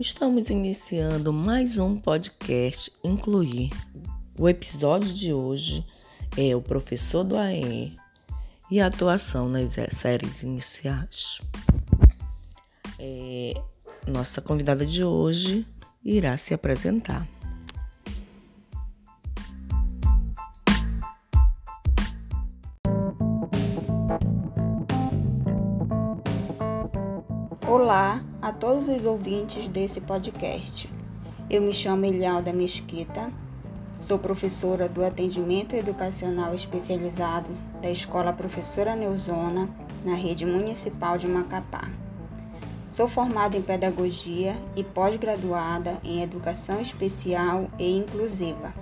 Estamos iniciando mais um podcast Incluir. O episódio de hoje é o professor do AE e a atuação nas séries iniciais. É, nossa convidada de hoje irá se apresentar. Os ouvintes desse podcast. Eu me chamo Elialda Mesquita, sou professora do Atendimento Educacional Especializado da Escola Professora Neuzona, na rede municipal de Macapá. Sou formada em Pedagogia e pós-graduada em Educação Especial e Inclusiva.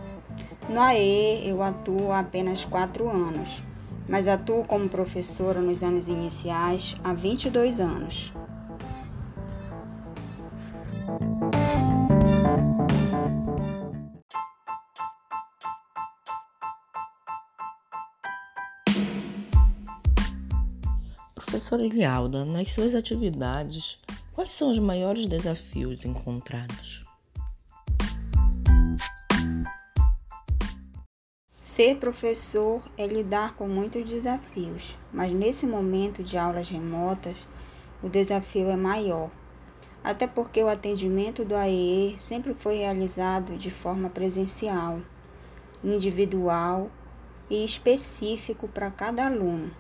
No AE eu atuo há apenas quatro anos, mas atuo como professora nos anos iniciais há 22 anos. Professora Elialda, nas suas atividades, quais são os maiores desafios encontrados? Ser professor é lidar com muitos desafios, mas nesse momento de aulas remotas, o desafio é maior. Até porque o atendimento do AEE sempre foi realizado de forma presencial, individual e específico para cada aluno.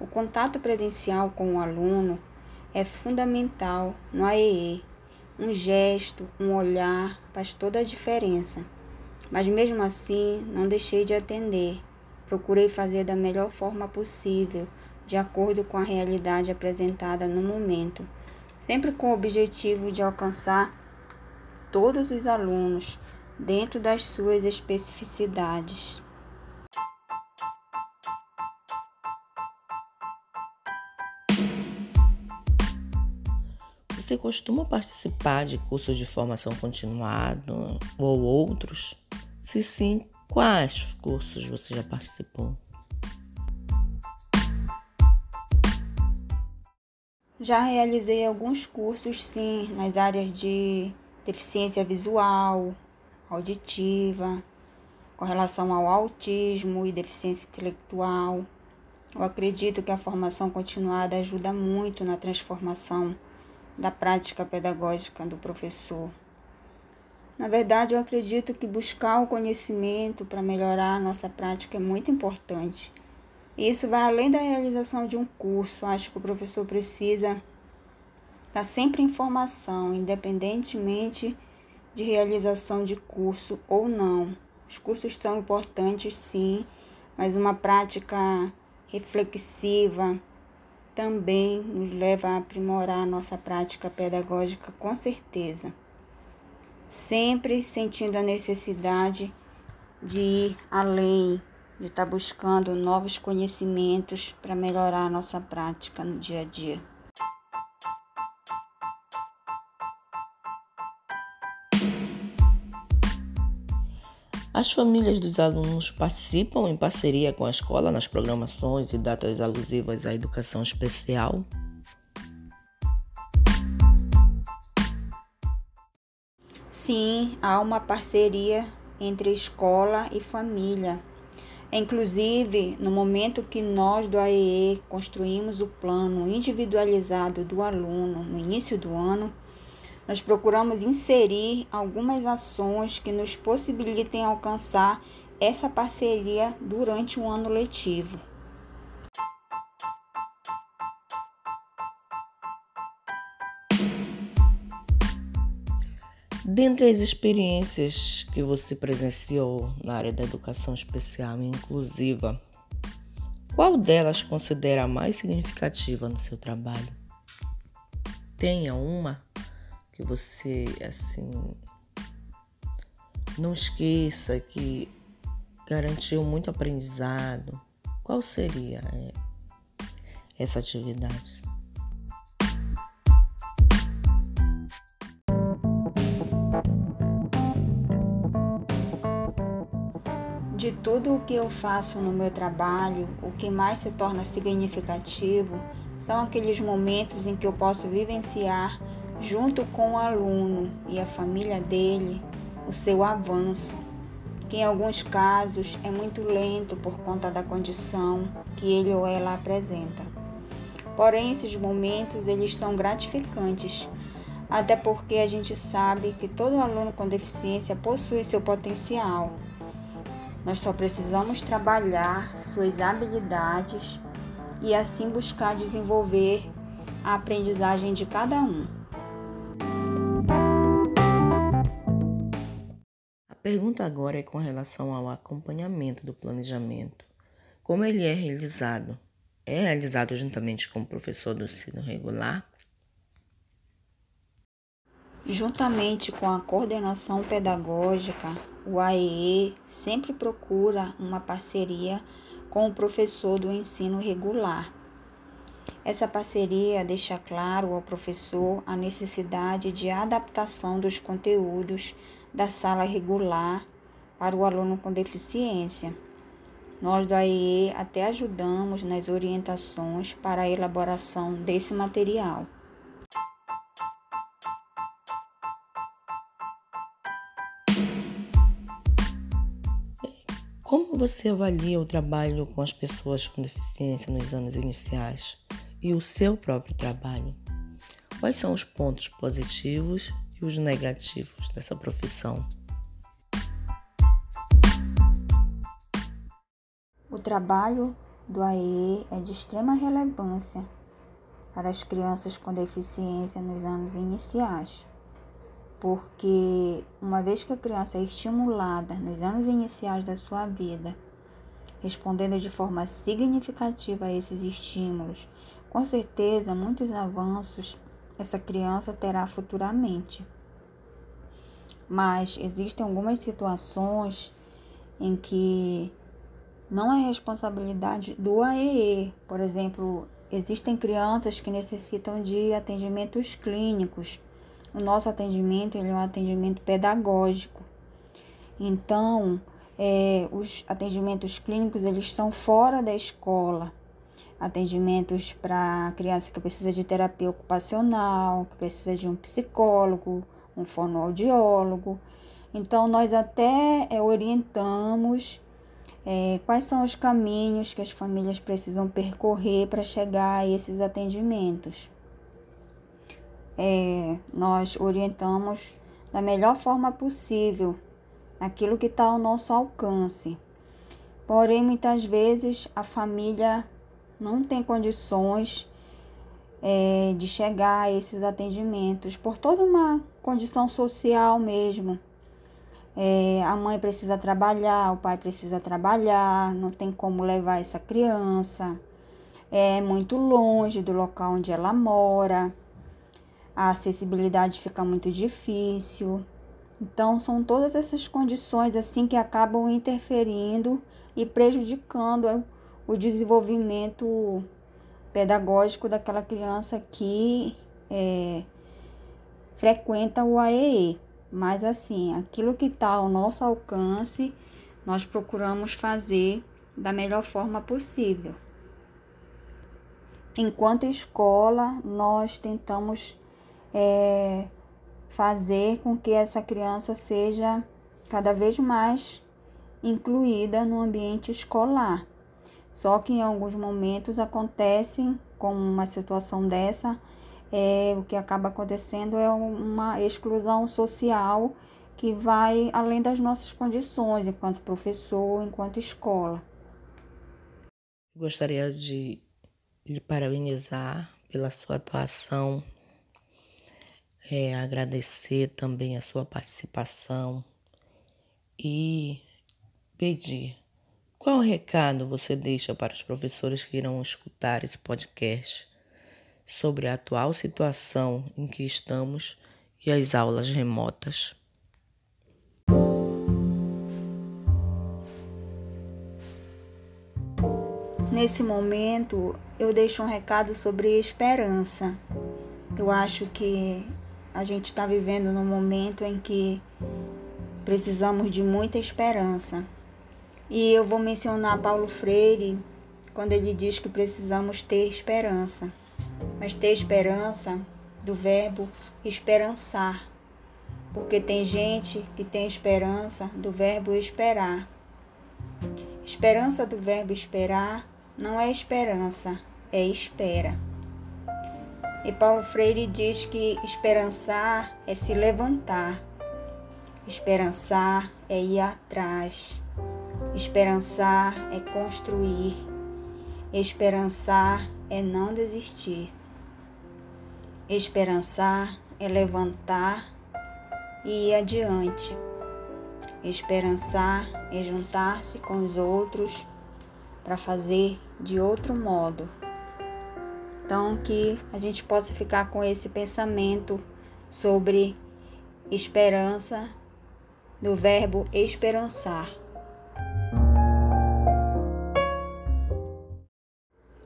O contato presencial com o aluno é fundamental no AEE. Um gesto, um olhar faz toda a diferença. Mas mesmo assim, não deixei de atender. Procurei fazer da melhor forma possível, de acordo com a realidade apresentada no momento, sempre com o objetivo de alcançar todos os alunos dentro das suas especificidades. Você costuma participar de cursos de formação continuada ou outros? Se sim, quais cursos você já participou? Já realizei alguns cursos, sim, nas áreas de deficiência visual, auditiva, com relação ao autismo e deficiência intelectual. Eu acredito que a formação continuada ajuda muito na transformação da prática pedagógica do professor. Na verdade, eu acredito que buscar o conhecimento para melhorar a nossa prática é muito importante. Isso vai além da realização de um curso. Acho que o professor precisa estar sempre em formação, independentemente de realização de curso ou não. Os cursos são importantes, sim, mas uma prática reflexiva, também nos leva a aprimorar a nossa prática pedagógica com certeza. Sempre sentindo a necessidade de ir além, de estar buscando novos conhecimentos para melhorar a nossa prática no dia a dia. As famílias dos alunos participam em parceria com a escola nas programações e datas alusivas à educação especial? Sim, há uma parceria entre escola e família. Inclusive, no momento que nós do AEE construímos o plano individualizado do aluno no início do ano, nós procuramos inserir algumas ações que nos possibilitem alcançar essa parceria durante o ano letivo. Dentre as experiências que você presenciou na área da educação especial e inclusiva, qual delas considera a mais significativa no seu trabalho? Tenha uma que você assim não esqueça que garantiu muito aprendizado. Qual seria é, essa atividade? De tudo o que eu faço no meu trabalho, o que mais se torna significativo são aqueles momentos em que eu posso vivenciar junto com o aluno e a família dele, o seu avanço, que em alguns casos é muito lento por conta da condição que ele ou ela apresenta. Porém, esses momentos eles são gratificantes, até porque a gente sabe que todo aluno com deficiência possui seu potencial. Nós só precisamos trabalhar suas habilidades e assim buscar desenvolver a aprendizagem de cada um. Pergunta agora é com relação ao acompanhamento do planejamento. Como ele é realizado? É realizado juntamente com o professor do ensino regular? Juntamente com a coordenação pedagógica, o AEE sempre procura uma parceria com o professor do ensino regular. Essa parceria deixa claro ao professor a necessidade de adaptação dos conteúdos da sala regular para o aluno com deficiência. Nós do AEE até ajudamos nas orientações para a elaboração desse material. Como você avalia o trabalho com as pessoas com deficiência nos anos iniciais e o seu próprio trabalho? Quais são os pontos positivos e os negativos dessa profissão? O trabalho do AE é de extrema relevância para as crianças com deficiência nos anos iniciais porque uma vez que a criança é estimulada nos anos iniciais da sua vida, respondendo de forma significativa a esses estímulos, com certeza muitos avanços essa criança terá futuramente. Mas existem algumas situações em que não é responsabilidade do AEE. Por exemplo, existem crianças que necessitam de atendimentos clínicos o nosso atendimento é um atendimento pedagógico. Então, é, os atendimentos clínicos eles são fora da escola. Atendimentos para criança que precisa de terapia ocupacional, que precisa de um psicólogo, um fonoaudiólogo. Então, nós até é, orientamos é, quais são os caminhos que as famílias precisam percorrer para chegar a esses atendimentos é, nós orientamos da melhor forma possível aquilo que está ao nosso alcance. Porém, muitas vezes a família não tem condições é, de chegar a esses atendimentos por toda uma condição social mesmo. É, a mãe precisa trabalhar, o pai precisa trabalhar, não tem como levar essa criança, é muito longe do local onde ela mora a acessibilidade fica muito difícil. Então são todas essas condições assim que acabam interferindo e prejudicando o desenvolvimento pedagógico daquela criança que é, frequenta o AEE. Mas assim, aquilo que está ao nosso alcance, nós procuramos fazer da melhor forma possível. Enquanto escola, nós tentamos é, fazer com que essa criança seja cada vez mais incluída no ambiente escolar. Só que em alguns momentos acontecem, como uma situação dessa, é, o que acaba acontecendo é uma exclusão social que vai além das nossas condições enquanto professor, enquanto escola. Gostaria de lhe parabenizar pela sua atuação é, agradecer também a sua participação e pedir qual recado você deixa para os professores que irão escutar esse podcast sobre a atual situação em que estamos e as aulas remotas. Nesse momento, eu deixo um recado sobre esperança. Eu acho que a gente está vivendo num momento em que precisamos de muita esperança. E eu vou mencionar Paulo Freire quando ele diz que precisamos ter esperança. Mas ter esperança do verbo esperançar, porque tem gente que tem esperança do verbo esperar. Esperança do verbo esperar não é esperança, é espera. E Paulo Freire diz que esperançar é se levantar, esperançar é ir atrás, esperançar é construir, esperançar é não desistir, esperançar é levantar e ir adiante. Esperançar é juntar-se com os outros para fazer de outro modo. Então, que a gente possa ficar com esse pensamento sobre esperança, do verbo esperançar.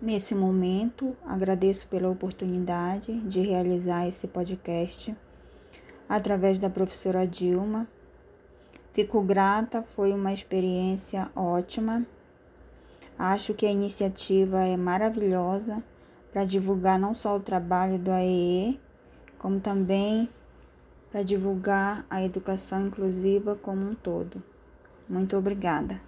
Nesse momento, agradeço pela oportunidade de realizar esse podcast através da professora Dilma. Fico grata, foi uma experiência ótima. Acho que a iniciativa é maravilhosa para divulgar não só o trabalho do AEE, como também para divulgar a educação inclusiva como um todo. Muito obrigada.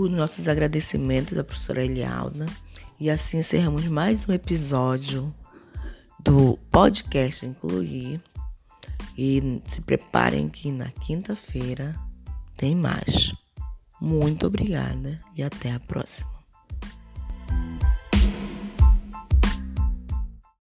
Os nossos agradecimentos à professora Elialda. E assim encerramos mais um episódio do podcast Incluir. E se preparem que na quinta-feira tem mais. Muito obrigada e até a próxima.